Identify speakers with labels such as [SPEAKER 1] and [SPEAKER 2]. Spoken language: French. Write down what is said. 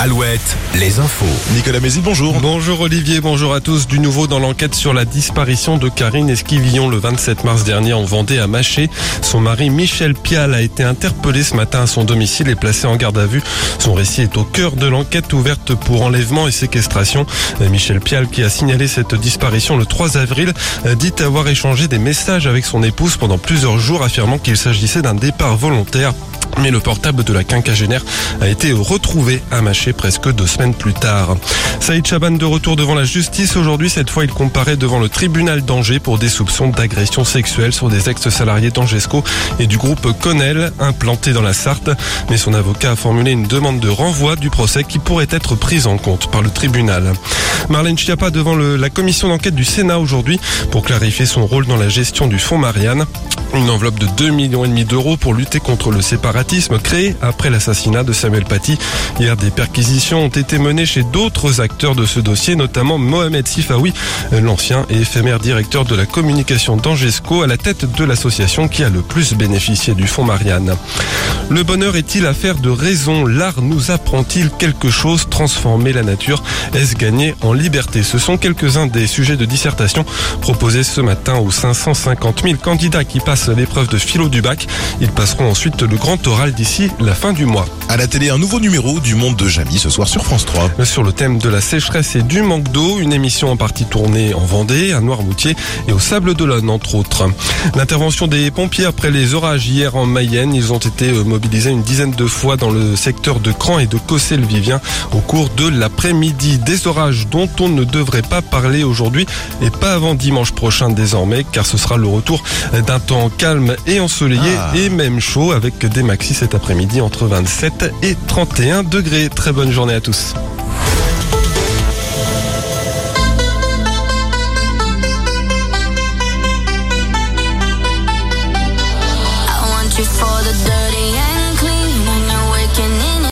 [SPEAKER 1] Alouette, les infos.
[SPEAKER 2] Nicolas Mézil, bonjour.
[SPEAKER 3] Bonjour Olivier, bonjour à tous. Du nouveau dans l'enquête sur la disparition de Karine Esquivillon le 27 mars dernier en Vendée à Maché. Son mari Michel Pial a été interpellé ce matin à son domicile et placé en garde à vue. Son récit est au cœur de l'enquête ouverte pour enlèvement et séquestration. Michel Pial, qui a signalé cette disparition le 3 avril, dit avoir échangé des messages avec son épouse pendant plusieurs jours affirmant qu'il s'agissait d'un départ volontaire. Mais le portable de la quinquagénaire a été retrouvé à Maché presque deux semaines plus tard. Saïd Chaban de retour devant la justice. Aujourd'hui, cette fois, il comparaît devant le tribunal d'Angers pour des soupçons d'agression sexuelle sur des ex-salariés d'Angesco et du groupe Connell implanté dans la Sarthe. Mais son avocat a formulé une demande de renvoi du procès qui pourrait être prise en compte par le tribunal. Marlène Schiappa devant la commission d'enquête du Sénat aujourd'hui pour clarifier son rôle dans la gestion du fonds Marianne. Une enveloppe de 2 millions et demi d'euros pour lutter contre le séparatisme créé après l'assassinat de Samuel Paty. Hier, des perquisitions ont été menées chez d'autres acteurs de ce dossier, notamment Mohamed Sifawi, l'ancien et éphémère directeur de la communication d'Angesco à la tête de l'association qui a le plus bénéficié du fonds Marianne. Le bonheur est-il affaire de raison? L'art nous apprend-il quelque chose? Transformer la nature Est-ce gagner en liberté? Ce sont quelques-uns des sujets de dissertation proposés ce matin aux 550 000 candidats qui passent l'épreuve de philo du bac. Ils passeront ensuite le grand oral d'ici la fin du mois.
[SPEAKER 2] À la télé, un nouveau numéro du Monde de Jamie ce soir sur France 3.
[SPEAKER 3] Sur le thème de la sécheresse et du manque d'eau, une émission en partie tournée en Vendée, à Noirmoutier et au Sable d'Olonne, entre autres. L'intervention des pompiers après les orages hier en Mayenne, ils ont été euh, mobilisés une dizaine de fois dans le secteur de Cran et de Cossé-le-Vivien au cours de l'après-midi. Des orages dont on ne devrait pas parler aujourd'hui et pas avant dimanche prochain désormais, car ce sera le retour d'un temps calme et ensoleillé
[SPEAKER 2] ah.
[SPEAKER 3] et même chaud avec des maxis cet après-midi entre 27 et 31 degrés. Très bonne journée à tous.